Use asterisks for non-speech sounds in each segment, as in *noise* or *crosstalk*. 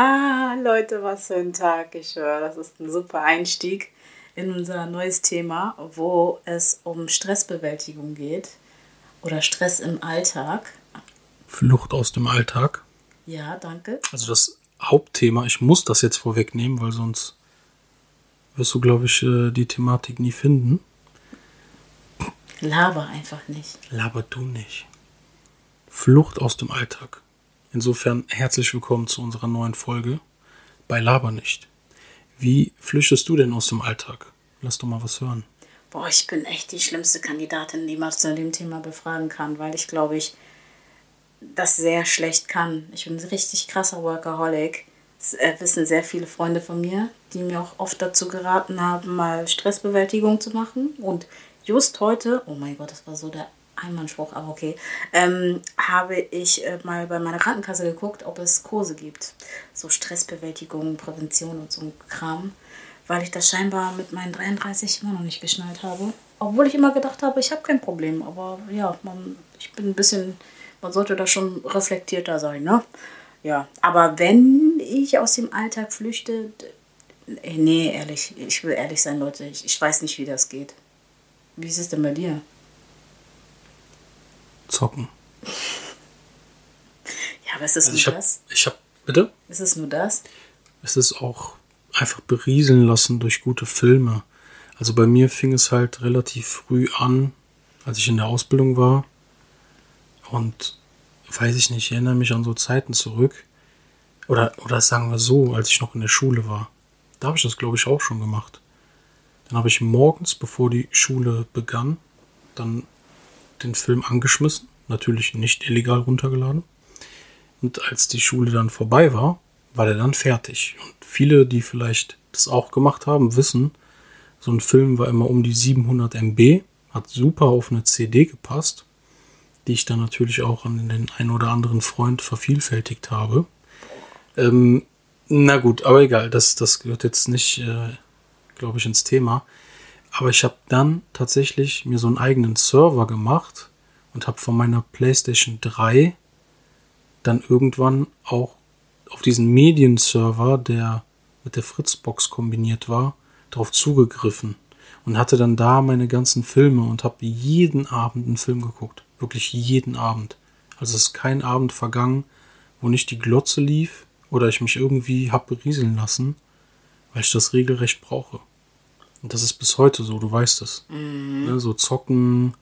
Ah, Leute, was für ein Tag. Ich höre, das ist ein super Einstieg in unser neues Thema, wo es um Stressbewältigung geht oder Stress im Alltag. Flucht aus dem Alltag. Ja, danke. Also das Hauptthema, ich muss das jetzt vorwegnehmen, weil sonst wirst du, glaube ich, äh, die Thematik nie finden. Laber einfach nicht. Laber du nicht. Flucht aus dem Alltag. Insofern herzlich willkommen zu unserer neuen Folge bei Laber nicht. Wie flüchtest du denn aus dem Alltag? Lass doch mal was hören. Boah, ich bin echt die schlimmste Kandidatin, die man zu dem Thema befragen kann, weil ich glaube ich das sehr schlecht kann. Ich bin ein richtig krasser Workaholic. Das äh, wissen sehr viele Freunde von mir, die mir auch oft dazu geraten haben, mal Stressbewältigung zu machen. Und just heute, oh mein Gott, das war so der Einmannspruch, aber okay, ähm, habe ich äh, mal bei meiner Krankenkasse geguckt, ob es Kurse gibt. So Stressbewältigung, Prävention und so ein Kram. Weil ich das scheinbar mit meinen 33 immer noch nicht geschnallt habe. Obwohl ich immer gedacht habe, ich habe kein Problem. Aber ja, man, ich bin ein bisschen, man sollte da schon reflektierter sein, ne? Ja, aber wenn ich aus dem Alltag flüchte, d- nee, ehrlich, ich will ehrlich sein, Leute, ich, ich weiß nicht, wie das geht. Wie ist es denn bei dir? Zocken. Ja, aber ist es Also nur ich habe, das? ich habe, bitte? Ist es nur das? Es ist auch einfach berieseln lassen durch gute Filme. Also bei mir fing es halt relativ früh an, als ich in der Ausbildung war. Und weiß ich nicht, ich erinnere mich an so Zeiten zurück. Oder, oder sagen wir so, als ich noch in der Schule war. Da habe ich das, glaube ich, auch schon gemacht. Dann habe ich morgens, bevor die Schule begann, dann den Film angeschmissen. Natürlich nicht illegal runtergeladen. Und als die Schule dann vorbei war, war der dann fertig. Und viele, die vielleicht das auch gemacht haben, wissen, so ein Film war immer um die 700 MB, hat super auf eine CD gepasst, die ich dann natürlich auch an den ein oder anderen Freund vervielfältigt habe. Ähm, na gut, aber egal, das, das gehört jetzt nicht, äh, glaube ich, ins Thema. Aber ich habe dann tatsächlich mir so einen eigenen Server gemacht und habe von meiner PlayStation 3 dann irgendwann auch auf diesen Medienserver, der mit der Fritzbox kombiniert war, darauf zugegriffen und hatte dann da meine ganzen Filme und habe jeden Abend einen Film geguckt. Wirklich jeden Abend. Also es ist kein Abend vergangen, wo nicht die Glotze lief oder ich mich irgendwie hab berieseln lassen, weil ich das regelrecht brauche. Und das ist bis heute so, du weißt es. Ne, so zocken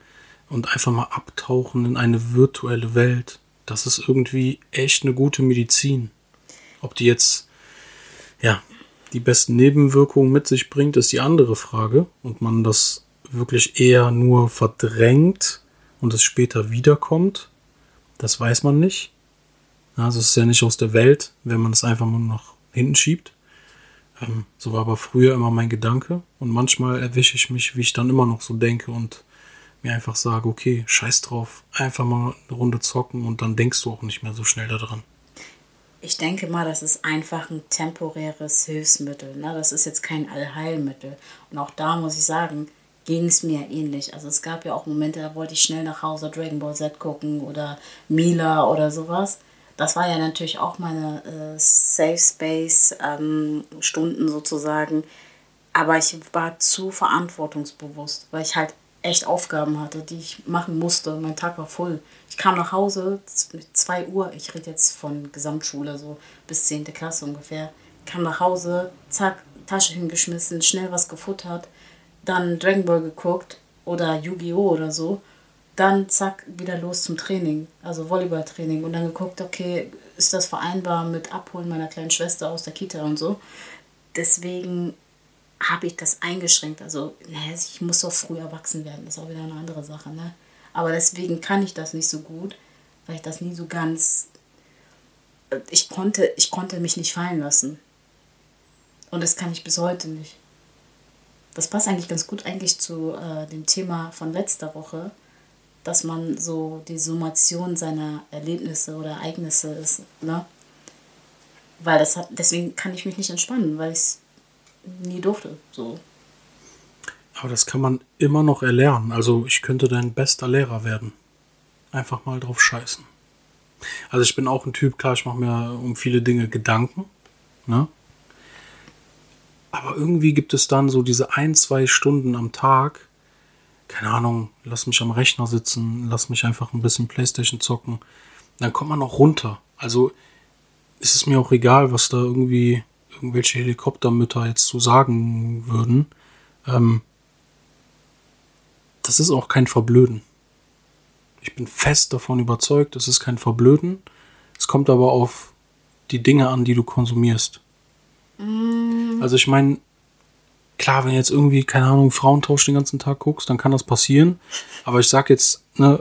und einfach mal abtauchen in eine virtuelle Welt. Das ist irgendwie echt eine gute Medizin. Ob die jetzt, ja, die besten Nebenwirkungen mit sich bringt, ist die andere Frage. Und man das wirklich eher nur verdrängt und es später wiederkommt, das weiß man nicht. Also es ist ja nicht aus der Welt, wenn man es einfach nur nach hinten schiebt. Ähm, so war aber früher immer mein Gedanke. Und manchmal erwische ich mich, wie ich dann immer noch so denke und mir einfach sage, okay, scheiß drauf, einfach mal eine Runde zocken und dann denkst du auch nicht mehr so schnell daran. Ich denke mal, das ist einfach ein temporäres Hilfsmittel. Ne? Das ist jetzt kein Allheilmittel. Und auch da muss ich sagen, ging es mir ähnlich. Also es gab ja auch Momente, da wollte ich schnell nach Hause Dragon Ball Z gucken oder Mila oder sowas. Das war ja natürlich auch meine äh, Safe Space ähm, Stunden sozusagen. Aber ich war zu verantwortungsbewusst, weil ich halt echt Aufgaben hatte, die ich machen musste. Mein Tag war voll. Ich kam nach Hause mit 2 Uhr, ich rede jetzt von Gesamtschule, so bis 10. Klasse ungefähr. Kam nach Hause, zack, Tasche hingeschmissen, schnell was gefuttert, dann Dragon Ball geguckt oder Yu-Gi-Oh! oder so. Dann zack, wieder los zum Training, also Volleyballtraining. Und dann geguckt, okay, ist das vereinbar mit Abholen meiner kleinen Schwester aus der Kita und so. Deswegen habe ich das eingeschränkt. Also, naja, ich muss doch früh erwachsen werden, das ist auch wieder eine andere Sache. Ne? Aber deswegen kann ich das nicht so gut, weil ich das nie so ganz. Ich konnte, ich konnte mich nicht fallen lassen. Und das kann ich bis heute nicht. Das passt eigentlich ganz gut eigentlich zu äh, dem Thema von letzter Woche, dass man so die Summation seiner Erlebnisse oder Ereignisse ist. Ne? Weil das hat, deswegen kann ich mich nicht entspannen, weil ich es nie durfte. So. Aber das kann man immer noch erlernen. Also ich könnte dein bester Lehrer werden. Einfach mal drauf scheißen. Also ich bin auch ein Typ, klar, ich mache mir um viele Dinge Gedanken. Ne? Aber irgendwie gibt es dann so diese ein, zwei Stunden am Tag, keine Ahnung, lass mich am Rechner sitzen, lass mich einfach ein bisschen Playstation zocken. Dann kommt man auch runter. Also ist es mir auch egal, was da irgendwie irgendwelche Helikoptermütter jetzt zu sagen würden. Ähm, das ist auch kein Verblöden. Ich bin fest davon überzeugt, es ist kein Verblöden. Es kommt aber auf die Dinge an, die du konsumierst. Mm. Also ich meine, klar, wenn jetzt irgendwie, keine Ahnung, Frauentausch den ganzen Tag guckst, dann kann das passieren. Aber ich sag jetzt, ne,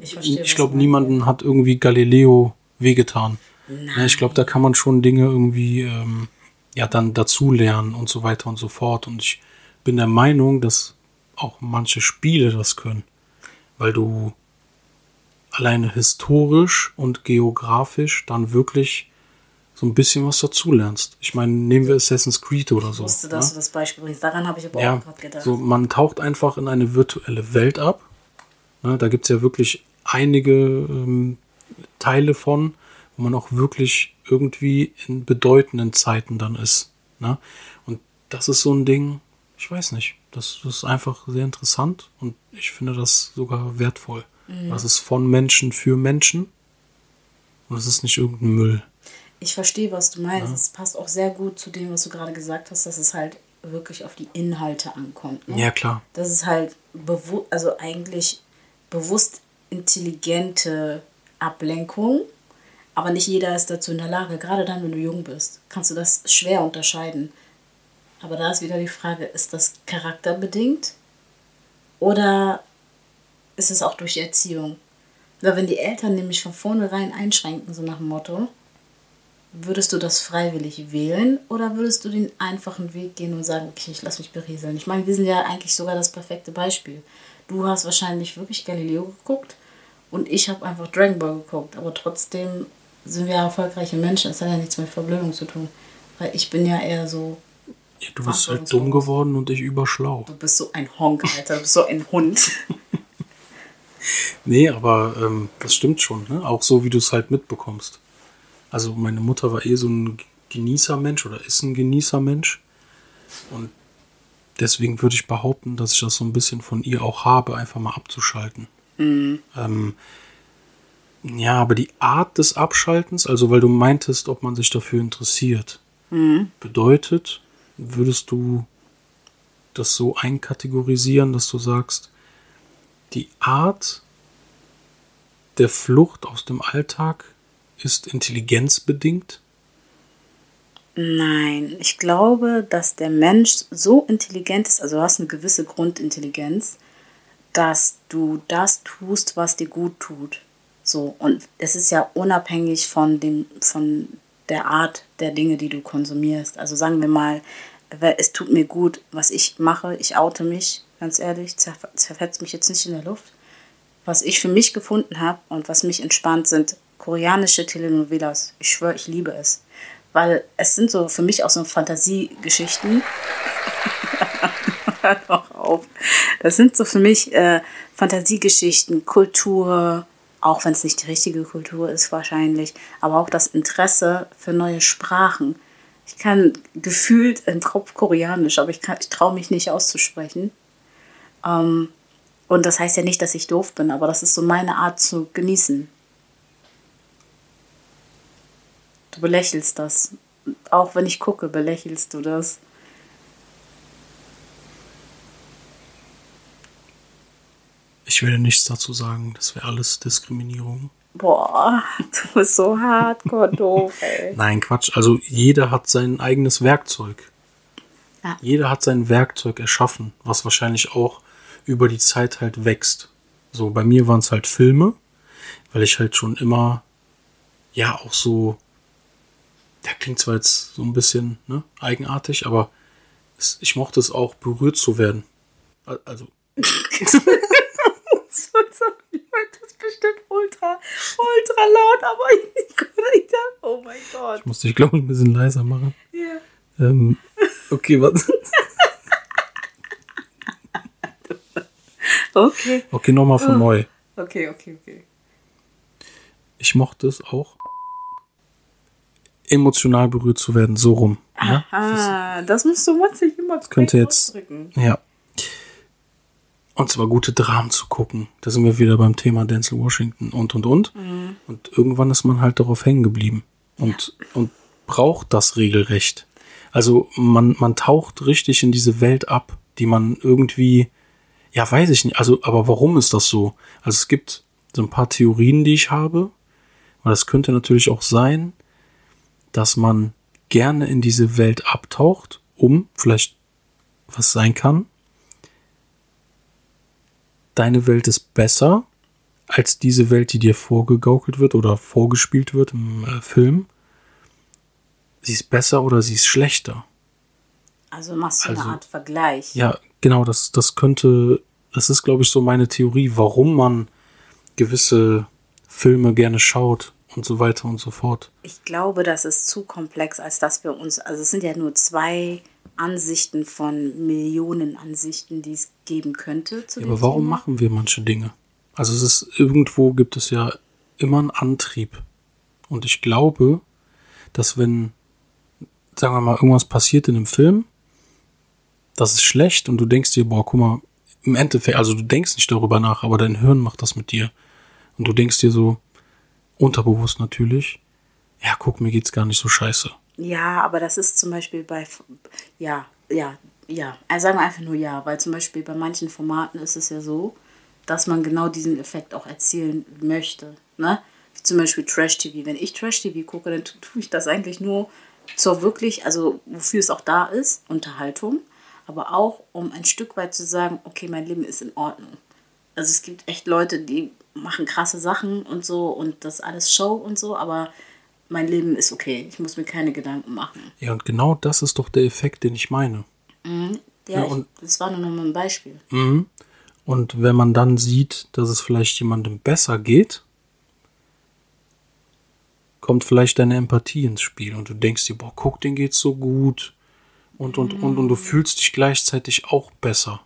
ich, ich glaube, niemanden hat irgendwie Galileo wehgetan. Ja, ich glaube, da kann man schon Dinge irgendwie ähm, ja dann dazulernen und so weiter und so fort. Und ich bin der Meinung, dass auch manche Spiele das können, weil du alleine historisch und geografisch dann wirklich so ein bisschen was dazulernst. Ich meine, nehmen wir Assassin's Creed oder so. Ich wusste, dass ja? du das Beispiel bringst. Daran habe ich aber ja, auch gerade gedacht. So, man taucht einfach in eine virtuelle Welt ab. Ne, da gibt es ja wirklich einige ähm, Teile von, wo man auch wirklich irgendwie in bedeutenden Zeiten dann ist. Ne? Und das ist so ein Ding, ich weiß nicht, das, das ist einfach sehr interessant und ich finde das sogar wertvoll. Mhm. Das ist von Menschen für Menschen und es ist nicht irgendein Müll. Ich verstehe, was du meinst. Es passt auch sehr gut zu dem, was du gerade gesagt hast, dass es halt wirklich auf die Inhalte ankommt. Ne? Ja, klar. Das ist halt also eigentlich bewusst intelligente Ablenkung aber nicht jeder ist dazu in der Lage. Gerade dann, wenn du jung bist, kannst du das schwer unterscheiden. Aber da ist wieder die Frage, ist das charakterbedingt oder ist es auch durch die Erziehung? Weil wenn die Eltern nämlich von vornherein einschränken, so nach dem Motto, würdest du das freiwillig wählen oder würdest du den einfachen Weg gehen und sagen, okay, ich lass mich berieseln? Ich meine, wir sind ja eigentlich sogar das perfekte Beispiel. Du hast wahrscheinlich wirklich Galileo geguckt und ich habe einfach Dragon Ball geguckt, aber trotzdem sind wir erfolgreiche Menschen. Das hat ja nichts mit Verblödung zu tun. Weil ich bin ja eher so. Ja, du bist halt dumm geworden und ich überschlau. Du bist so ein Honk, Alter. Du bist so ein Hund. *laughs* *laughs* nee, aber ähm, das stimmt schon. Ne? Auch so, wie du es halt mitbekommst. Also meine Mutter war eh so ein Genießermensch oder ist ein Genießermensch. Und deswegen würde ich behaupten, dass ich das so ein bisschen von ihr auch habe, einfach mal abzuschalten. Mhm. Ähm, ja, aber die Art des Abschaltens, also weil du meintest, ob man sich dafür interessiert, mhm. bedeutet, würdest du das so einkategorisieren, dass du sagst, die Art der Flucht aus dem Alltag ist intelligenzbedingt? Nein, ich glaube, dass der Mensch so intelligent ist, also du hast eine gewisse Grundintelligenz, dass du das tust, was dir gut tut. So, und es ist ja unabhängig von, dem, von der Art der Dinge, die du konsumierst. Also sagen wir mal, es tut mir gut, was ich mache. Ich oute mich, ganz ehrlich, zerfetzt mich jetzt nicht in der Luft. Was ich für mich gefunden habe und was mich entspannt, sind koreanische Telenovelas. Ich schwöre, ich liebe es. Weil es sind so für mich auch so Fantasiegeschichten. *laughs* Hör doch auf. Das sind so für mich äh, Fantasiegeschichten, Kultur, auch wenn es nicht die richtige Kultur ist wahrscheinlich, aber auch das Interesse für neue Sprachen. Ich kann gefühlt im Kopf Koreanisch, aber ich, ich traue mich nicht auszusprechen. Ähm, und das heißt ja nicht, dass ich doof bin, aber das ist so meine Art zu genießen. Du belächelst das. Auch wenn ich gucke, belächelst du das. Ich werde nichts dazu sagen. Das wäre alles Diskriminierung. Boah, du bist so hardcore doof, ey. *laughs* Nein, Quatsch. Also jeder hat sein eigenes Werkzeug. Ja. Jeder hat sein Werkzeug erschaffen, was wahrscheinlich auch über die Zeit halt wächst. So, bei mir waren es halt Filme, weil ich halt schon immer, ja, auch so, der klingt zwar jetzt so ein bisschen ne, eigenartig, aber es, ich mochte es auch, berührt zu werden. Al- Also, *laughs* Das ist bestimmt ultra, ultra laut, aber *laughs* ich ich dachte, oh mein Gott. ich musste ich glaube ich ein bisschen leiser machen. Ja. Ähm, okay, was? *laughs* Okay. Okay, nochmal von neu. Okay, okay, okay. Ich mochte es auch, emotional berührt zu werden, so rum. Ja? Ah, das musst du mutzig immer könnte jetzt- ausdrücken. Ja. Und zwar gute Dramen zu gucken. Da sind wir wieder beim Thema Denzel Washington und und und. Und irgendwann ist man halt darauf hängen geblieben. Und, und braucht das regelrecht. Also man, man taucht richtig in diese Welt ab, die man irgendwie, ja, weiß ich nicht. Also, aber warum ist das so? Also es gibt so ein paar Theorien, die ich habe. Weil es könnte natürlich auch sein, dass man gerne in diese Welt abtaucht, um vielleicht was sein kann. Deine Welt ist besser als diese Welt, die dir vorgegaukelt wird oder vorgespielt wird im äh, Film. Sie ist besser oder sie ist schlechter. Also machst du Also- eine Art Vergleich. Ja, genau, das, das könnte, das ist, glaube ich, so meine Theorie, warum man gewisse Filme gerne schaut und so weiter und so fort. Ich glaube, das ist zu komplex, als dass wir uns, also es sind ja nur zwei Ansichten von Millionen Ansichten, die es geben könnte. Ja, aber warum Thema. machen wir manche Dinge? Also es ist irgendwo gibt es ja immer einen Antrieb. Und ich glaube, dass wenn, sagen wir mal, irgendwas passiert in einem Film, das ist schlecht und du denkst dir, boah, guck mal, im Endeffekt, also du denkst nicht darüber nach, aber dein Hirn macht das mit dir. Und du denkst dir so, unterbewusst natürlich, ja, guck, mir geht's gar nicht so scheiße. Ja, aber das ist zum Beispiel bei, ja, ja, ja. Also sagen wir einfach nur ja, weil zum Beispiel bei manchen Formaten ist es ja so, dass man genau diesen Effekt auch erzielen möchte. Ne? Wie zum Beispiel Trash-TV. Wenn ich Trash-TV gucke, dann tu- tue ich das eigentlich nur zur wirklich, also wofür es auch da ist, Unterhaltung, aber auch um ein Stück weit zu sagen, okay, mein Leben ist in Ordnung. Also es gibt echt Leute, die machen krasse Sachen und so und das alles Show und so, aber mein Leben ist okay. Ich muss mir keine Gedanken machen. Ja, und genau das ist doch der Effekt, den ich meine. Ja, Ja, ich, und- das war nur noch mal ein Beispiel. Mhm. Und wenn man dann sieht, dass es vielleicht jemandem besser geht, kommt vielleicht deine Empathie ins Spiel und du denkst dir, boah, guck, den geht's so gut. Und, und, und, und du fühlst dich gleichzeitig auch besser.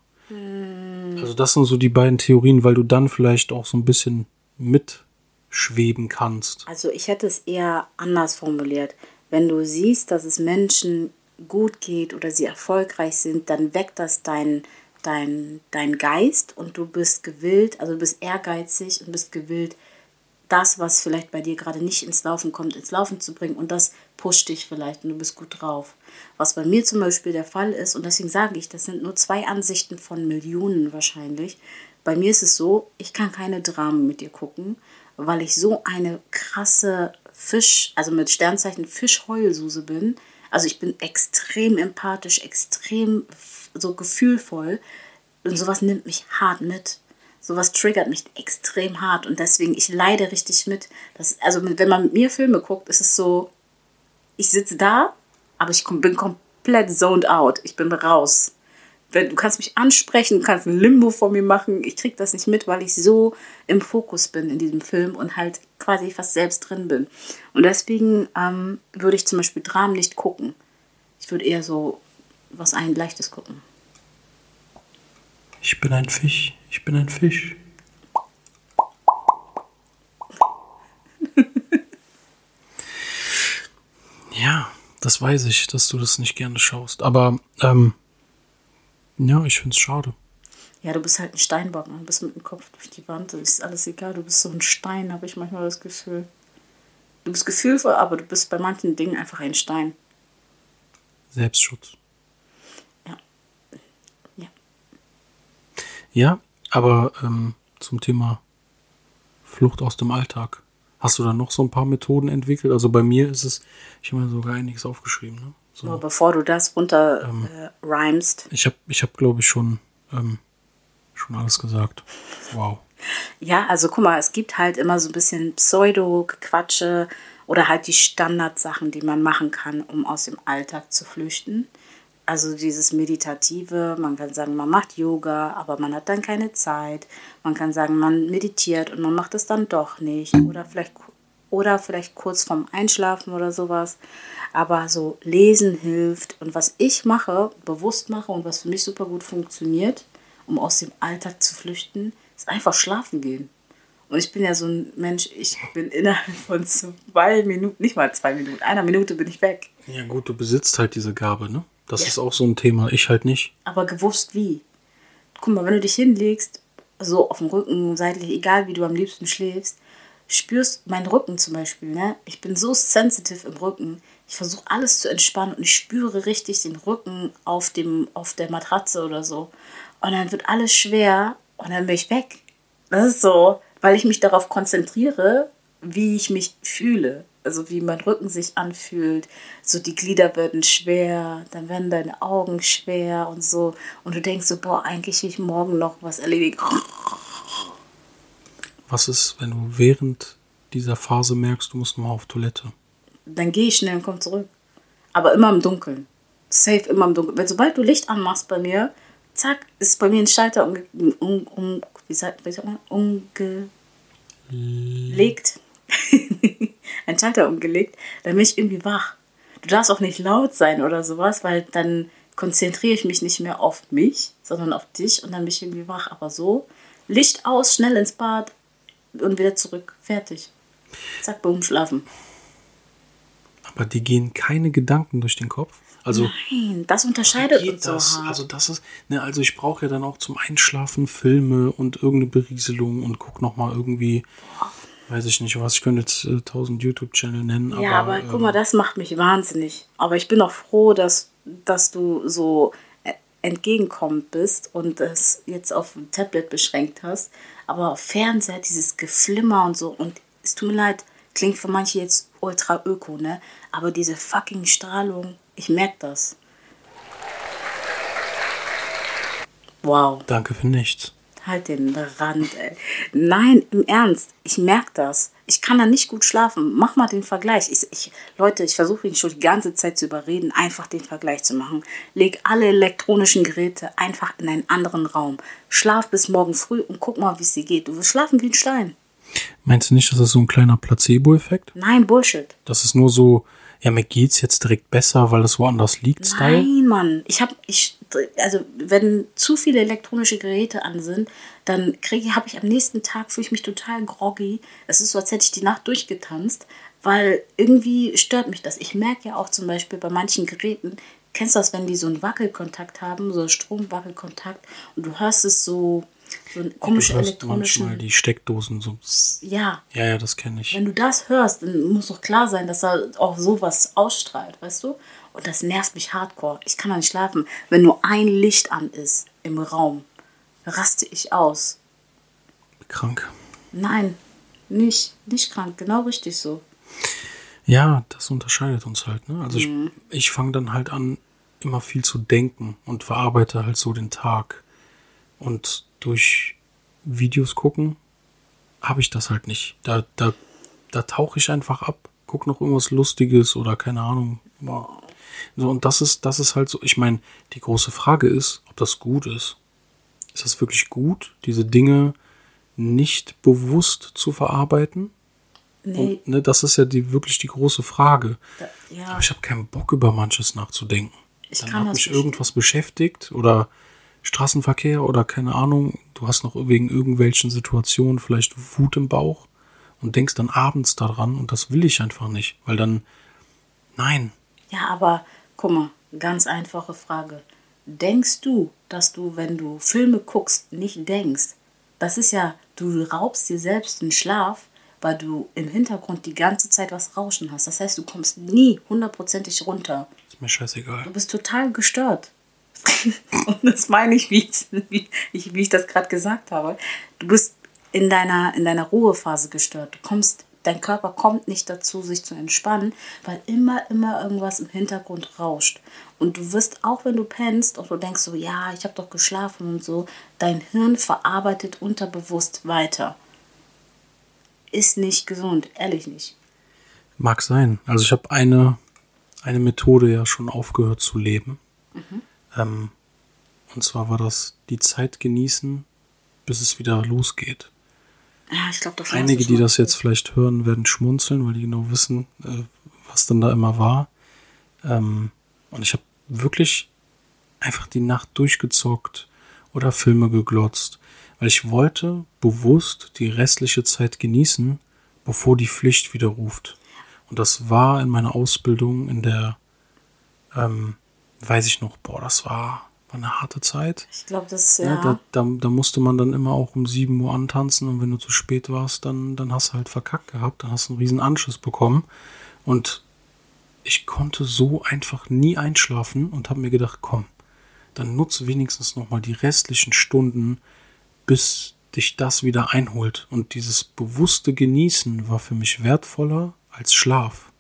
Also das sind so die beiden Theorien, weil du dann vielleicht auch so ein bisschen mitschweben kannst. Also ich hätte es eher anders formuliert. Wenn du siehst, dass es Menschen gut geht oder sie erfolgreich sind, dann weckt das dein, dein, dein Geist und du bist gewillt, also du bist ehrgeizig und bist gewillt, das, was vielleicht bei dir gerade nicht ins Laufen kommt, ins Laufen zu bringen und das pusht dich vielleicht und du bist gut drauf. Was bei mir zum Beispiel der Fall ist, und deswegen sage ich, das sind nur zwei Ansichten von Millionen wahrscheinlich. Bei mir ist es so, ich kann keine Dramen mit dir gucken, weil ich so eine krasse Fisch, also mit Sternzeichen Fischheulsuse bin. Also ich bin extrem empathisch, extrem so gefühlvoll und sowas nimmt mich hart mit. Sowas triggert mich extrem hart und deswegen, ich leide richtig mit. Das, also wenn man mit mir Filme guckt, ist es so, ich sitze da, aber ich bin komplett zoned out. Ich bin raus. Du kannst mich ansprechen, du kannst ein Limbo vor mir machen. Ich krieg das nicht mit, weil ich so im Fokus bin in diesem Film und halt quasi fast selbst drin bin. Und deswegen ähm, würde ich zum Beispiel Dramen nicht gucken. Ich würde eher so was ein leichtes gucken. Ich bin ein Fisch, ich bin ein Fisch. *laughs* ja, das weiß ich, dass du das nicht gerne schaust. Aber, ähm, ja, ich find's schade. Ja, du bist halt ein Steinbock, man. Du bist mit dem Kopf durch die Wand. Ist alles egal. Du bist so ein Stein, habe ich manchmal das Gefühl. Du bist gefühlvoll, aber du bist bei manchen Dingen einfach ein Stein. Selbstschutz. Ja. Ja. Ja, aber ähm, zum Thema Flucht aus dem Alltag. Hast du da noch so ein paar Methoden entwickelt? Also bei mir ist es, ich habe mir sogar einiges aufgeschrieben. Ne? So. Nur bevor du das runter äh, rhymst. Ich habe, ich hab, glaube ich, schon, ähm, schon alles gesagt. Wow. Ja, also guck mal, es gibt halt immer so ein bisschen Pseudo-Quatsche oder halt die Standardsachen, die man machen kann, um aus dem Alltag zu flüchten. Also dieses Meditative, man kann sagen, man macht Yoga, aber man hat dann keine Zeit. Man kann sagen, man meditiert und man macht es dann doch nicht. Oder vielleicht, oder vielleicht kurz vorm Einschlafen oder sowas. Aber so lesen hilft. Und was ich mache, bewusst mache und was für mich super gut funktioniert, um aus dem Alltag zu flüchten, ist einfach schlafen gehen. Und ich bin ja so ein Mensch, ich bin innerhalb von zwei Minuten, nicht mal zwei Minuten, einer Minute bin ich weg. Ja gut, du besitzt halt diese Gabe, ne? Das ja. ist auch so ein Thema, ich halt nicht. Aber gewusst wie. Guck mal, wenn du dich hinlegst, so auf dem Rücken, seitlich, egal wie du am liebsten schläfst, spürst meinen Rücken zum Beispiel, ne? Ich bin so sensitiv im Rücken. Ich versuche alles zu entspannen und ich spüre richtig den Rücken auf, dem, auf der Matratze oder so. Und dann wird alles schwer und dann bin ich weg. Das ist so, weil ich mich darauf konzentriere, wie ich mich fühle. Also wie mein Rücken sich anfühlt. So die Glieder werden schwer, dann werden deine Augen schwer und so. Und du denkst so, boah, eigentlich will ich morgen noch was erledigen. Was ist, wenn du während dieser Phase merkst, du musst mal auf Toilette? Dann gehe ich schnell und komme zurück. Aber immer im Dunkeln. Safe immer im Dunkeln. Weil sobald du Licht anmachst bei mir, zack, ist bei mir ein Schalter um, um, um wie sagt, wie sagt man, umgelegt. *laughs* ein Schalter umgelegt, dann bin ich irgendwie wach. Du darfst auch nicht laut sein oder sowas, weil dann konzentriere ich mich nicht mehr auf mich, sondern auf dich und dann bin ich irgendwie wach. Aber so, Licht aus, schnell ins Bad und wieder zurück. Fertig. Zack, boom, schlafen. Aber die gehen keine Gedanken durch den Kopf? Also, Nein, das unterscheidet uns das? so hart. Also das ist, ne, also ich brauche ja dann auch zum Einschlafen Filme und irgendeine Berieselung und guck noch mal irgendwie, weiß ich nicht was, ich könnte jetzt äh, tausend YouTube-Channel nennen. Ja, aber, aber guck mal, ähm, das macht mich wahnsinnig. Aber ich bin auch froh, dass, dass du so äh, entgegenkommend bist und es jetzt auf ein Tablet beschränkt hast. Aber auf Fernseher, dieses Geflimmer und so, und es tut mir leid, klingt für manche jetzt ultra öko, ne? Aber diese fucking Strahlung, ich merke das. Wow. Danke für nichts. Halt den Rand, ey. Nein, im Ernst, ich merke das. Ich kann da nicht gut schlafen. Mach mal den Vergleich. Ich, ich, Leute, ich versuche ihn schon die ganze Zeit zu überreden, einfach den Vergleich zu machen. Leg alle elektronischen Geräte einfach in einen anderen Raum. Schlaf bis morgen früh und guck mal, wie es dir geht. Du wirst schlafen wie ein Stein. Meinst du nicht, dass das so ein kleiner Placebo-Effekt? Nein, Bullshit. Das ist nur so, ja, mir geht's jetzt direkt besser, weil es woanders liegt, Style? Nein, Mann. Ich habe, ich, also wenn zu viele elektronische Geräte an sind, dann kriege, habe ich am nächsten Tag fühle ich mich total groggy. Es ist so, als hätte ich die Nacht durchgetanzt, weil irgendwie stört mich das. Ich merke ja auch zum Beispiel bei manchen Geräten, kennst du das, wenn die so einen Wackelkontakt haben, so einen Stromwackelkontakt und du hörst es so so ein komische elektronische. manchmal die Steckdosen so. Ja. Ja, ja, das kenne ich. Wenn du das hörst, dann muss doch klar sein, dass er auch sowas ausstrahlt, weißt du? Und das nervt mich hardcore. Ich kann da nicht schlafen. Wenn nur ein Licht an ist im Raum, raste ich aus. Krank. Nein, nicht, nicht krank, genau richtig so. Ja, das unterscheidet uns halt. Ne? Also mhm. ich, ich fange dann halt an, immer viel zu denken und verarbeite halt so den Tag. Und durch Videos gucken habe ich das halt nicht. Da, da, da tauche ich einfach ab, guck noch irgendwas Lustiges oder keine Ahnung. So, und das ist, das ist halt so, ich meine, die große Frage ist, ob das gut ist. Ist das wirklich gut, diese Dinge nicht bewusst zu verarbeiten? Nee. Und, ne, das ist ja die, wirklich die große Frage. Da, ja. Aber ich habe keinen Bock, über manches nachzudenken. Ich Dann hat mich irgendwas beschäftigt oder Straßenverkehr oder keine Ahnung, du hast noch wegen irgendwelchen Situationen vielleicht Wut im Bauch und denkst dann abends daran und das will ich einfach nicht, weil dann, nein. Ja, aber guck mal, ganz einfache Frage. Denkst du, dass du, wenn du Filme guckst, nicht denkst? Das ist ja, du raubst dir selbst den Schlaf, weil du im Hintergrund die ganze Zeit was rauschen hast. Das heißt, du kommst nie hundertprozentig runter. Ist mir scheißegal. Du bist total gestört. *laughs* Und das meine ich, wie ich, wie ich, wie ich das gerade gesagt habe. Du bist in deiner, in deiner Ruhephase gestört. Du kommst dein Körper kommt nicht dazu, sich zu entspannen, weil immer, immer irgendwas im Hintergrund rauscht. Und du wirst auch, wenn du pennst und du denkst so, ja, ich habe doch geschlafen und so, dein Hirn verarbeitet unterbewusst weiter. Ist nicht gesund, ehrlich nicht. Mag sein. Also ich habe eine, eine Methode ja schon aufgehört zu leben. Mhm. Ähm, und zwar war das die Zeit genießen, bis es wieder losgeht. Ja, ich glaube, das Einige, die das jetzt vielleicht hören, werden schmunzeln, weil die genau wissen, äh, was denn da immer war. Ähm, und ich habe wirklich einfach die Nacht durchgezockt oder Filme geglotzt, weil ich wollte bewusst die restliche Zeit genießen, bevor die Pflicht wieder ruft. Und das war in meiner Ausbildung in der, ähm, weiß ich noch, boah, das war war eine harte Zeit. Ich glaube, das ja. ja da, da, da, musste man dann immer auch um 7 Uhr antanzen und wenn du zu spät warst, dann, dann hast du halt verkackt gehabt, dann hast du einen riesen Anschiss bekommen. Und ich konnte so einfach nie einschlafen und habe mir gedacht, komm, dann nutze wenigstens nochmal die restlichen Stunden, bis dich das wieder einholt. Und dieses bewusste Genießen war für mich wertvoller als Schlaf.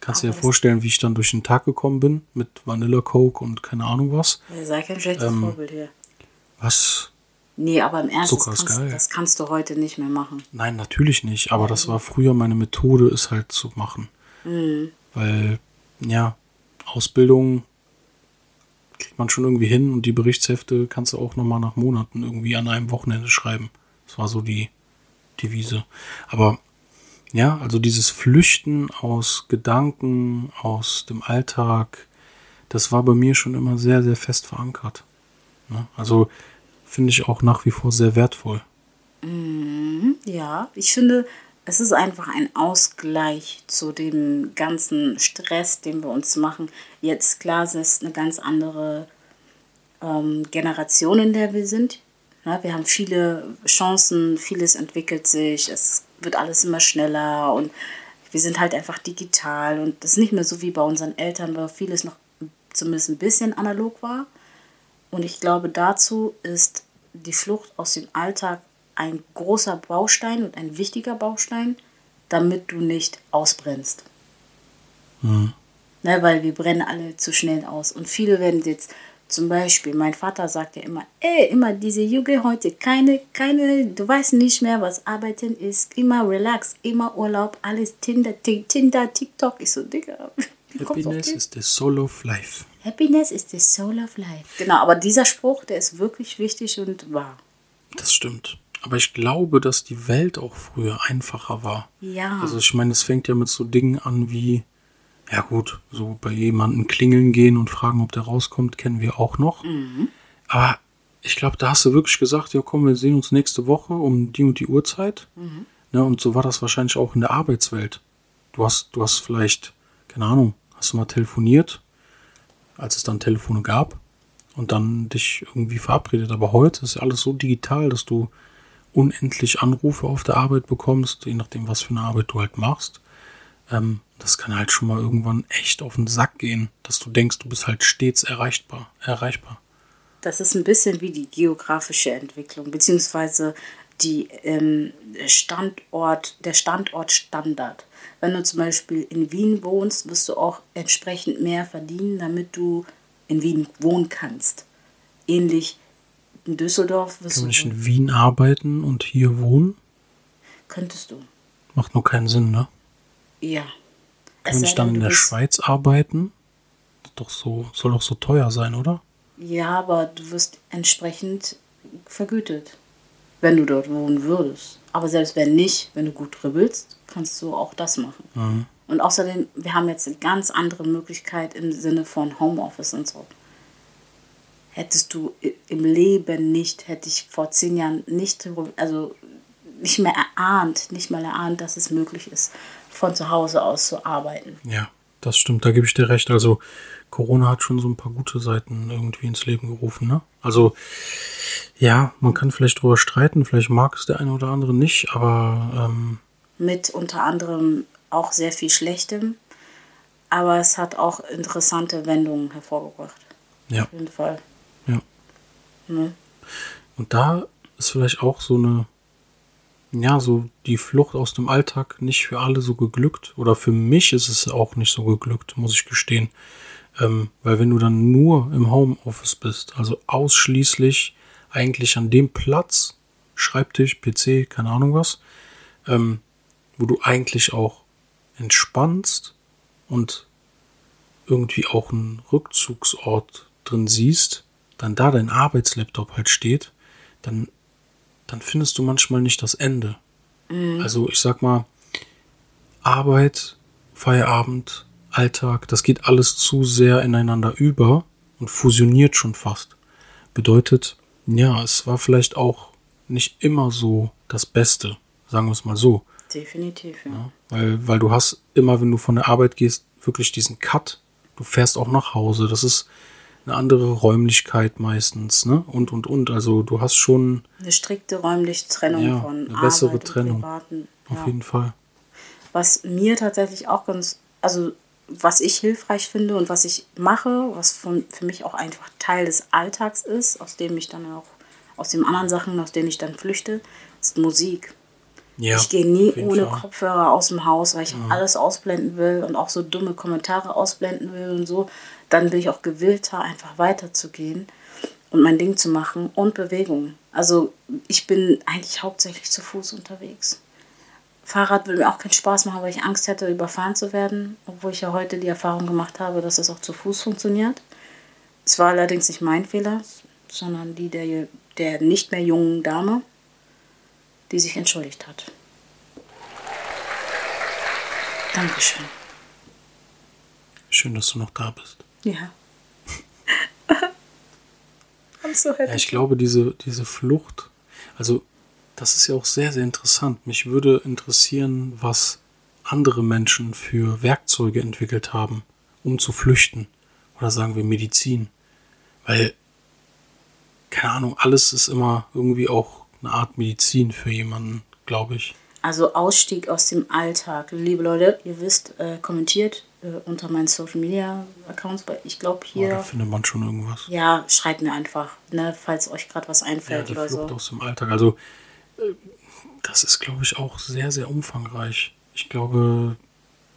Kannst du dir vorstellen, wie ich dann durch den Tag gekommen bin mit Vanilla Coke und keine Ahnung was. Ja, sei kein schlechtes ähm, Vorbild hier. Was? Nee, aber im Ernst, das kannst, das kannst, du heute nicht mehr machen. Nein, natürlich nicht. Aber das war früher meine Methode, es halt zu machen. Mhm. Weil, ja, Ausbildung kriegt man schon irgendwie hin und die Berichtshefte kannst du auch nochmal nach Monaten irgendwie an einem Wochenende schreiben. Das war so die Devise. Aber ja, also dieses Flüchten aus Gedanken, aus dem Alltag, das war bei mir schon immer sehr, sehr fest verankert. Ne? Also finde ich auch nach wie vor sehr wertvoll. Mhm, ja, ich finde, es ist einfach ein Ausgleich zu dem ganzen Stress, den wir uns machen. Jetzt klar, es ist eine ganz andere ähm, Generation, in der wir sind. Ja, wir haben viele Chancen, vieles entwickelt sich, es wird alles immer schneller und wir sind halt einfach digital und das ist nicht mehr so wie bei unseren Eltern, weil vieles noch zumindest ein bisschen analog war. Und ich glaube, dazu ist die Flucht aus dem Alltag ein großer Baustein und ein wichtiger Baustein, damit du nicht ausbrennst. Mhm. Ne, weil wir brennen alle zu schnell aus. Und viele werden jetzt zum Beispiel, mein Vater sagt ja immer, ey, immer diese Jugend heute, keine, keine, du weißt nicht mehr, was Arbeiten ist, immer relax, immer Urlaub, alles Tinder, Tinder, TikTok. Ich so, Digga. *laughs* Happiness is the soul of life. Happiness is the soul of life. Genau, aber dieser Spruch, der ist wirklich wichtig und wahr. Das stimmt. Aber ich glaube, dass die Welt auch früher einfacher war. Ja. Also ich meine, es fängt ja mit so Dingen an wie ja gut, so bei jemandem klingeln gehen und fragen, ob der rauskommt, kennen wir auch noch. Mhm. Aber ich glaube, da hast du wirklich gesagt, ja komm, wir sehen uns nächste Woche um die und die Uhrzeit. Mhm. Ne, und so war das wahrscheinlich auch in der Arbeitswelt. Du hast, du hast vielleicht, keine Ahnung, hast du mal telefoniert, als es dann Telefone gab und dann dich irgendwie verabredet. Aber heute ist ja alles so digital, dass du unendlich Anrufe auf der Arbeit bekommst, je nachdem, was für eine Arbeit du halt machst. Ähm, das kann halt schon mal irgendwann echt auf den Sack gehen, dass du denkst, du bist halt stets erreichbar, erreichbar. Das ist ein bisschen wie die geografische Entwicklung, beziehungsweise die ähm, Standort, der Standortstandard. Wenn du zum Beispiel in Wien wohnst, wirst du auch entsprechend mehr verdienen, damit du in Wien wohnen kannst. Ähnlich in Düsseldorf wirst Kann du. Kann ich in Wien arbeiten und hier wohnen? Könntest du. Macht nur keinen Sinn, ne? Ja. Kann ich dann in der Schweiz arbeiten? Doch so, soll doch so teuer sein, oder? Ja, aber du wirst entsprechend vergütet, wenn du dort wohnen würdest. Aber selbst wenn nicht, wenn du gut dribbelst, kannst du auch das machen. Mhm. Und außerdem, wir haben jetzt eine ganz andere Möglichkeit im Sinne von Homeoffice und so. Hättest du im Leben nicht, hätte ich vor zehn Jahren nicht, also nicht mehr erahnt, nicht mal erahnt, dass es möglich ist, von zu Hause aus zu arbeiten. Ja, das stimmt, da gebe ich dir recht. Also Corona hat schon so ein paar gute Seiten irgendwie ins Leben gerufen, ne? Also ja, man kann vielleicht drüber streiten, vielleicht mag es der eine oder andere nicht, aber ähm mit unter anderem auch sehr viel Schlechtem, aber es hat auch interessante Wendungen hervorgebracht. Ja. Auf jeden Fall. Ja. Ne? Und da ist vielleicht auch so eine ja, so die Flucht aus dem Alltag nicht für alle so geglückt. Oder für mich ist es auch nicht so geglückt, muss ich gestehen. Ähm, weil wenn du dann nur im Homeoffice bist, also ausschließlich eigentlich an dem Platz, Schreibtisch, PC, keine Ahnung was, ähm, wo du eigentlich auch entspannst und irgendwie auch einen Rückzugsort drin siehst, dann da dein Arbeitslaptop halt steht, dann, dann findest du manchmal nicht das Ende. Mhm. Also ich sag mal, Arbeit, Feierabend, Alltag, das geht alles zu sehr ineinander über und fusioniert schon fast. Bedeutet, ja, es war vielleicht auch nicht immer so das Beste, sagen wir es mal so. Definitiv, ja. ja. weil, weil du hast immer, wenn du von der Arbeit gehst, wirklich diesen Cut. Du fährst auch nach Hause. Das ist eine andere Räumlichkeit meistens, ne? Und und und. Also du hast schon eine strikte räumliche Trennung ja, von eine bessere Arbeit Trennung. und Privaten. Auf ja. jeden Fall. Was mir tatsächlich auch ganz, also was ich hilfreich finde und was ich mache, was von, für mich auch einfach Teil des Alltags ist, aus dem ich dann auch, aus den anderen Sachen, aus denen ich dann flüchte, ist Musik. Ja, ich gehe nie ohne Fall. Kopfhörer aus dem Haus, weil ich alles ausblenden will und auch so dumme Kommentare ausblenden will und so. Dann bin ich auch gewillter, einfach weiterzugehen und mein Ding zu machen und Bewegung. Also ich bin eigentlich hauptsächlich zu Fuß unterwegs. Fahrrad würde mir auch keinen Spaß machen, weil ich Angst hätte, überfahren zu werden, obwohl ich ja heute die Erfahrung gemacht habe, dass es auch zu Fuß funktioniert. Es war allerdings nicht mein Fehler, sondern die der, der nicht mehr jungen Dame, die sich entschuldigt hat. Dankeschön. Schön, dass du noch da bist. Ja. *laughs* So. Ja, ich glaube, diese, diese Flucht, also das ist ja auch sehr, sehr interessant. Mich würde interessieren, was andere Menschen für Werkzeuge entwickelt haben, um zu flüchten. Oder sagen wir Medizin. Weil, keine Ahnung, alles ist immer irgendwie auch eine Art Medizin für jemanden, glaube ich. Also Ausstieg aus dem Alltag. Liebe Leute, ihr wisst, äh, kommentiert äh, unter meinen Social Media Accounts. Weil ich glaube Oh, da hier, findet man schon irgendwas. ja, schreibt mir einfach, ne, falls euch gerade was Ja, einfällt die oder Flucht so. aus dem Alltag. Also, äh, das ist, glaube ich, auch sehr, sehr umfangreich. Ich glaube,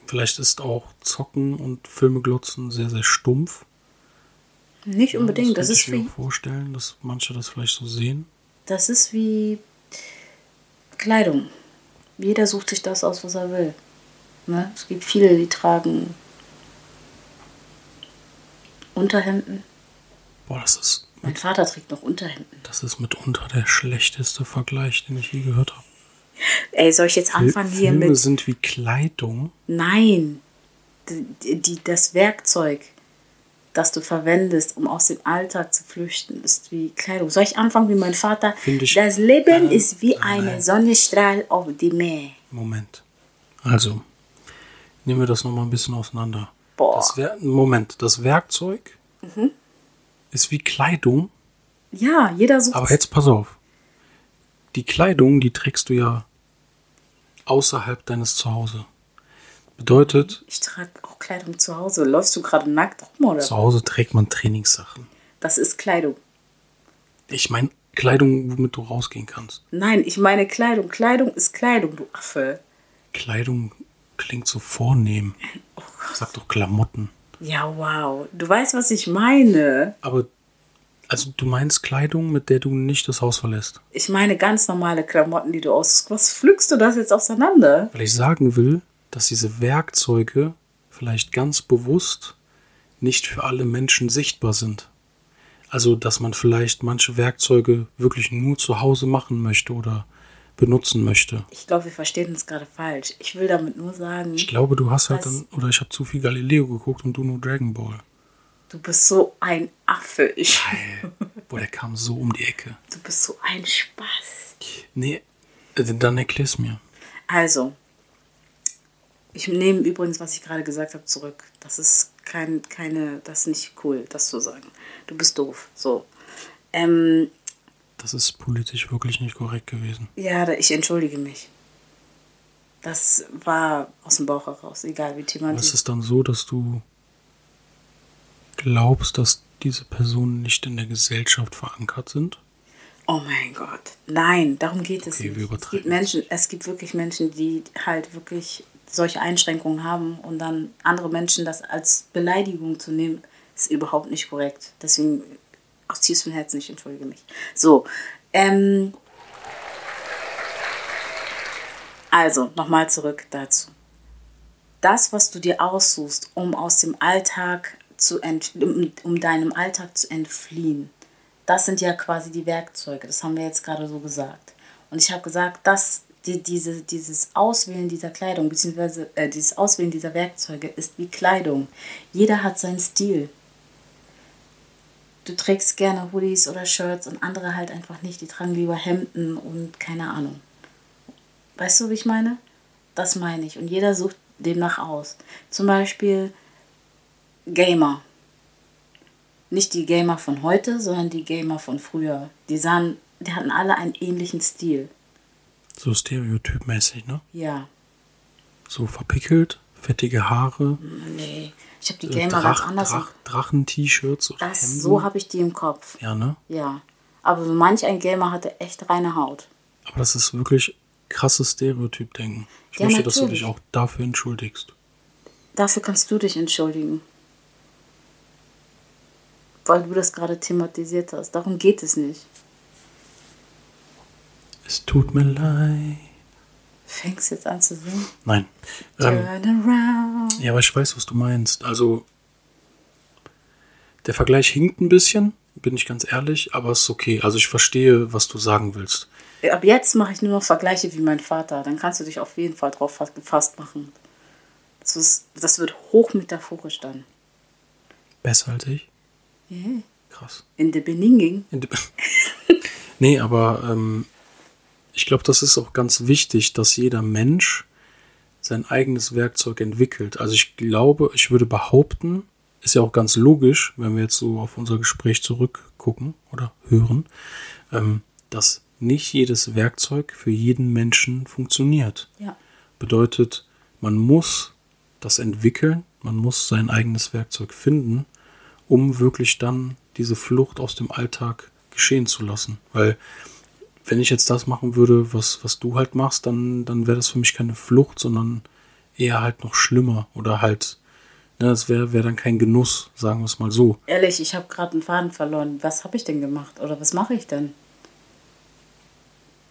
vielleicht ist auch Zocken und Filme glotzen sehr, sehr stumpf. Nicht unbedingt. Das, könnte ist ich mir vorstellen, dass manche das vielleicht so sehen. Das ist wie Kleidung. Jeder sucht sich das aus, was er will. Ne? Es gibt viele, die tragen Unterhemden. Boah, das ist, Mein Vater trägt noch Unterhemden. das ist mitunter der schlechteste Vergleich, den ich je gehört habe. Ey, soll ich jetzt anfangen Fil- hier Filme mit. sind wie Kleidung. Nein. Die, die, das Werkzeug, das du verwendest, um aus dem Alltag zu flüchten, ist wie Kleidung. Soll ich anfangen wie mein Vater? Finde ich- das Leben Äh, ist wie ein Sonnenstrahl auf dem Meer. Moment. Also, nehmen wir das nochmal ein bisschen auseinander. Boah. Das Wer Moment, das Werkzeug Mhm. ist wie Kleidung, Ja, jeder sucht. aber jetzt pass auf. Die Kleidung, die trägst du ja außerhalb deines Zuhause. Bedeutet, Ich trage Kleidung zu Hause. Läufst du gerade nackt rum oder? zu Hause trägt man Trainingssachen. Das ist Kleidung. Ich meine Kleidung, womit du rausgehen kannst. Nein, ich meine Kleidung. Kleidung ist Kleidung, du Affe. Kleidung klingt so vornehm. Oh Sag doch Klamotten. Ja, wow. Du weißt, was ich meine. Aber, also du meinst Kleidung, mit der du nicht das Haus verlässt. Ich meine ganz normale Klamotten, die du aus. Was pflückst du das jetzt auseinander? Weil ich sagen will, dass diese Werkzeuge vielleicht ganz bewusst nicht für alle Menschen sichtbar sind. Also, dass man vielleicht manche Werkzeuge wirklich nur zu Hause machen möchte oder benutzen möchte. Ich glaube, wir verstehen uns gerade falsch. Ich will damit nur sagen, Ich glaube, du hast halt dann, oder ich habe zu viel Galileo geguckt und du nur Dragon Ball. du bist so ein Affe. Ich, Boah, der kam so um die Ecke. du bist so ein Spaß. Nee, äh, dann erklär's mir. Also, ich nehme übrigens, was ich gerade gesagt habe, zurück. Das ist kein, keine, das ist nicht cool, das zu sagen. Du bist doof. So. Ähm, Das ist politisch wirklich nicht korrekt gewesen. ja, ich entschuldige mich. Das war aus dem Bauch heraus, egal wie Aber ist es dann so, dass du glaubst, dass diese Personen nicht in der Gesellschaft verankert sind? Oh mein Gott. Nein, darum geht es Okay, nicht. wir Es gibt übertreiben Menschen, es gibt wirklich Menschen, die halt wirklich solche Einschränkungen haben und dann andere Menschen das als Beleidigung zu nehmen, ist überhaupt nicht korrekt. Deswegen aus tiefstem Herzen, ich entschuldige mich. So, ähm, also nochmal zurück dazu. Das, was du dir aussuchst, um aus dem Alltag zu um, um deinem Alltag zu entfliehen, das sind ja quasi die Werkzeuge. Das haben wir jetzt gerade so gesagt. Und ich habe gesagt, dass die, diese, dieses Auswählen dieser Kleidung, beziehungsweise äh, dieses Auswählen dieser Werkzeuge ist wie Kleidung. Jeder hat seinen Stil. Du trägst gerne Hoodies oder Shirts und andere halt einfach nicht. Die tragen lieber Hemden und keine Ahnung. Weißt du, wie ich meine? Das meine ich. Und jeder sucht demnach aus. Zum Beispiel Gamer. Nicht die Gamer von heute, sondern die Gamer von früher. Die sahen, die hatten alle einen ähnlichen Stil. So stereotypmäßig, ne? Ja. So verpickelt, fettige Haare, Nee. Ich habe die äh, Gamer ganz Drach, anders. im- Drach, Drachen-T-Shirts oder Das, Hemden. so habe ich die im Kopf. ja, ne? Ja. Aber manch ein Gamer hatte echt reine Haut. Aber das ist wirklich krasses Stereotyp-Denken. Ich Ja, möchte, dass du natürlich. dich auch dafür entschuldigst. Dafür kannst du dich entschuldigen. Weil du das gerade thematisiert hast. Darum geht es nicht. Es tut mir leid. Fängst jetzt an zu singen? Nein. Ähm, Turn around. ja, aber ich weiß, was du meinst. Also, der Vergleich hinkt ein bisschen, bin ich ganz ehrlich, aber es ist okay. Also, ich verstehe, was du sagen willst. Ab jetzt mache ich nur noch Vergleiche wie mein Vater. Dann kannst du dich auf jeden Fall drauf gefasst machen. Das, ist, das wird hochmetaphorisch dann. Besser als ich? Yeah. Krass. In der Beninging. In de- *laughs* nee, aber ähm, ich glaube, das ist auch ganz wichtig, dass jeder Mensch sein eigenes Werkzeug entwickelt. Also ich glaube, ich würde behaupten, ist ja auch ganz logisch, wenn wir jetzt so auf unser Gespräch zurückgucken oder hören, ähm, dass nicht jedes Werkzeug für jeden Menschen funktioniert. Ja. Bedeutet, man muss das entwickeln, man muss sein eigenes Werkzeug finden, um wirklich dann diese Flucht aus dem Alltag geschehen zu lassen. Weil wenn ich jetzt das machen würde, was, was du halt machst, dann, dann wäre das für mich keine Flucht, sondern eher halt noch schlimmer oder halt, ne, das wäre wär dann kein Genuss, sagen wir es mal so. Ehrlich, ich habe gerade einen Faden verloren. Was habe ich denn gemacht? Oder was mache ich denn?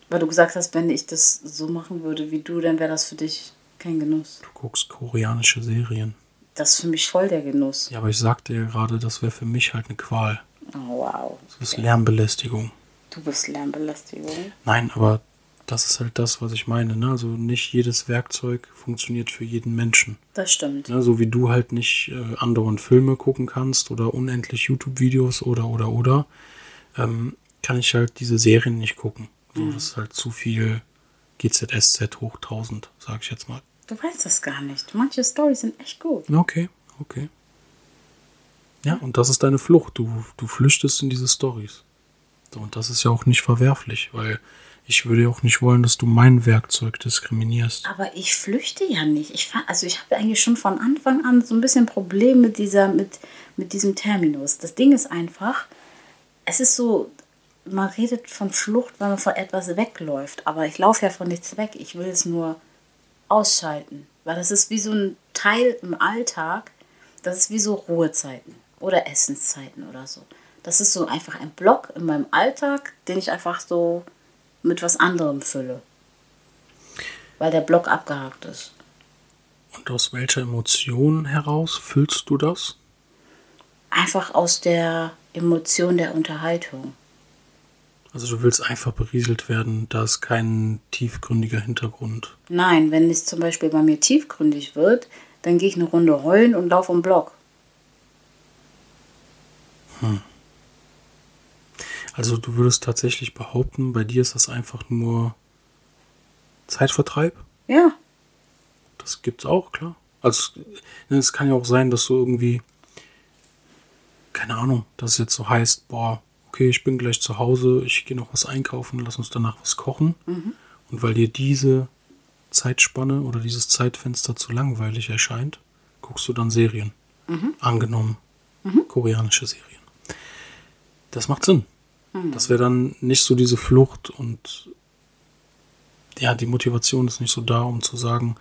Weil du gesagt hast, wenn ich das so machen würde wie du, dann wäre das für dich kein Genuss. Du guckst koreanische Serien. Das ist für mich voll der Genuss. Ja, aber ich sagte ja gerade, das wäre für mich halt eine Qual. Oh, wow. Das ist Lärmbelästigung. Du bist Lärmbelästigung. Nein, aber das ist halt das, was ich meine. Ne? Also nicht jedes Werkzeug funktioniert für jeden Menschen. Das stimmt. Ne? So wie du halt nicht äh, andauernd Filme gucken kannst oder unendlich YouTube-Videos oder oder oder, ähm, kann ich halt diese Serien nicht gucken. So, Das ist halt zu viel GZSZ hoch 1000, sag ich jetzt mal. Du weißt das gar nicht. Manche Storys sind echt gut. Okay, okay. Ja, und das ist deine Flucht. Du, du flüchtest in diese Stories. Und das ist ja auch nicht verwerflich, weil ich würde ja auch nicht wollen, dass du mein Werkzeug diskriminierst. Aber ich flüchte ja nicht. Ich also ich habe eigentlich schon von Anfang an so ein bisschen Problem mit dieser, mit, mit diesem Terminus. Das Ding ist einfach, es ist so, man redet von Flucht, wenn man von etwas wegläuft. Aber ich laufe ja von nichts weg. Ich will es nur ausschalten. Weil das ist wie so ein Teil im Alltag. Das ist wie so Ruhezeiten oder Essenszeiten oder so. Das ist so einfach ein Block in meinem Alltag, den ich einfach so mit was anderem fülle. Weil der Block abgehakt ist. Und aus welcher Emotion heraus fühlst du das? Einfach aus der Emotion der Unterhaltung. Also du willst einfach berieselt werden, da ist kein tiefgründiger Hintergrund. Nein, wenn es zum Beispiel bei mir tiefgründig wird, dann gehe ich eine Runde heulen und laufe um Block. Also du würdest tatsächlich behaupten, bei dir ist das einfach nur Zeitvertreib? Ja, Das gibt's auch, klar. Also es- es kann ja auch sein, dass du irgendwie, keine Ahnung, dass es jetzt so heißt, boah, okay, ich bin gleich zu Hause, ich gehe noch was einkaufen, lass uns danach was kochen. Und weil dir diese Zeitspanne oder dieses Zeitfenster zu langweilig erscheint, guckst du dann Serien. Angenommen, koreanische Serien. Das macht Sinn. Das wäre dann nicht so diese Flucht und ja, die Motivation ist nicht so da, um zu sagen,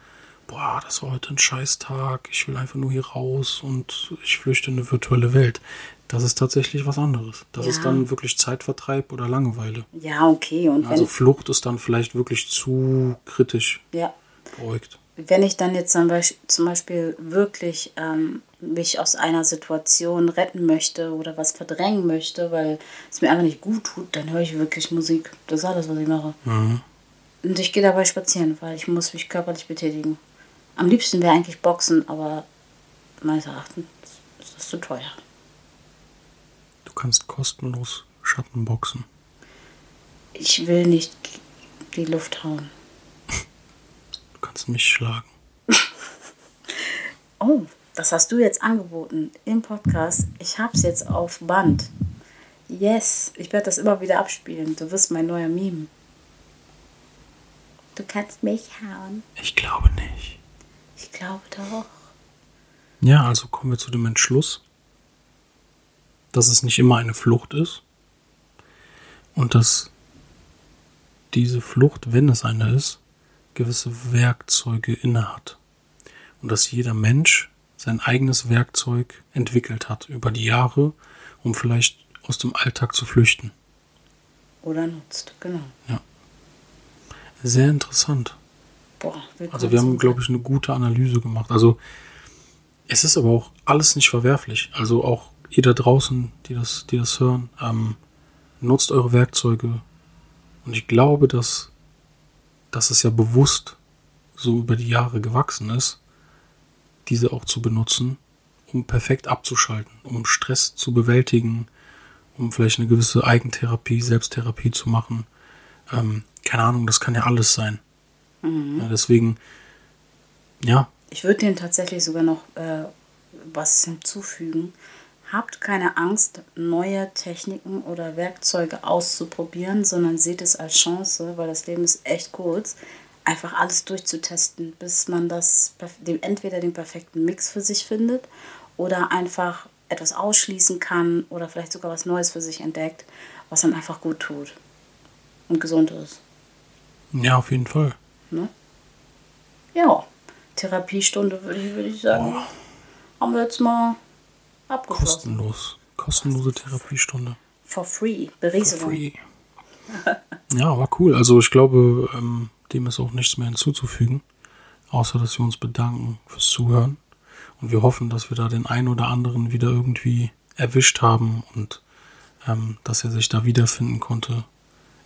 boah, das war heute ein Scheißtag, ich will einfach nur hier raus und ich flüchte in eine virtuelle Welt. Das ist tatsächlich was anderes. Das Ja. ist dann wirklich Zeitvertreib oder Langeweile. Ja, okay. Und Also Flucht ist dann vielleicht wirklich zu kritisch ja, beäugt. wenn ich dann jetzt zum Beispiel, zum Beispiel wirklich ähm, mich aus einer Situation retten möchte oder was verdrängen möchte, weil es mir einfach nicht gut tut, dann höre ich wirklich Musik. Das ist alles, was ich mache. Und ich gehe dabei spazieren, weil ich muss mich körperlich betätigen. Am liebsten wäre eigentlich Boxen, aber meines Erachtens ist das zu teuer. Du kannst kostenlos Schatten boxen. Ich will nicht die Luft hauen. Du kannst mich schlagen. *laughs* Oh, das hast du jetzt angeboten im Podcast. Ich hab's jetzt auf Band. Yes, ich werde das immer wieder abspielen. Du wirst mein neuer Meme. Du kannst mich hauen. Ich glaube nicht. Ich glaube doch. Ja, also kommen wir zu dem Entschluss, dass es nicht immer eine Flucht ist und dass diese Flucht, wenn es eine ist, gewisse Werkzeuge innehat. Und dass jeder Mensch sein eigenes Werkzeug entwickelt hat über die Jahre, um vielleicht aus dem Alltag zu flüchten. Oder nutzt, genau. Sehr interessant. Boah, Also wir haben, glaube ich, eine gute Analyse gemacht. Also es ist aber auch alles nicht verwerflich. Also auch ihr da draußen, die das, die das hören, ähm, nutzt eure Werkzeuge. Und ich glaube, dass, dass es ja bewusst so über die Jahre gewachsen ist, diese auch zu benutzen, um perfekt abzuschalten, um Stress zu bewältigen, um vielleicht eine gewisse Eigentherapie, Selbsttherapie zu machen. Ähm, keine Ahnung, das kann ja alles sein. Ja, deswegen, ja, Ich würde dem tatsächlich sogar noch äh, was hinzufügen. Habt keine Angst, neue Techniken oder Werkzeuge auszuprobieren, sondern seht es als Chance, weil das Leben ist echt kurz, einfach alles durchzutesten, bis man das dem, entweder den perfekten Mix für sich findet oder einfach etwas ausschließen kann oder vielleicht sogar was Neues für sich entdeckt, was einem einfach gut tut und gesund ist. ja, auf jeden Fall. Ne? Ja, Therapiestunde würde ich, würde ich sagen. Haben wir jetzt mal abgeschlossen. Kostenlos. Kostenlose Therapiestunde. For free. For Berieselung. free. *laughs* Ja, war cool. Also ich glaube, ähm, dem ist auch nichts mehr hinzuzufügen, außer dass wir uns bedanken fürs Zuhören. Und wir hoffen, dass wir da den einen oder anderen wieder irgendwie erwischt haben und ähm, dass er sich da wiederfinden konnte.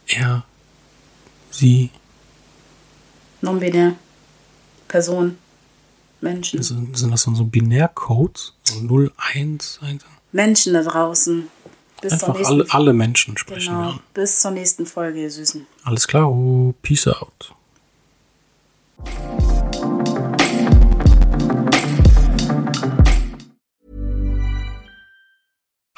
Er, sie, Non-binär. Person. Menschen. sind, sind das dann so Binärcodes? So 0, 1, 1. Menschen da draußen. Bis Einfach nächsten alle, alle Menschen sprechen Genau. Bis zur nächsten Folge, ihr Süßen. Alles klar, oh, peace out.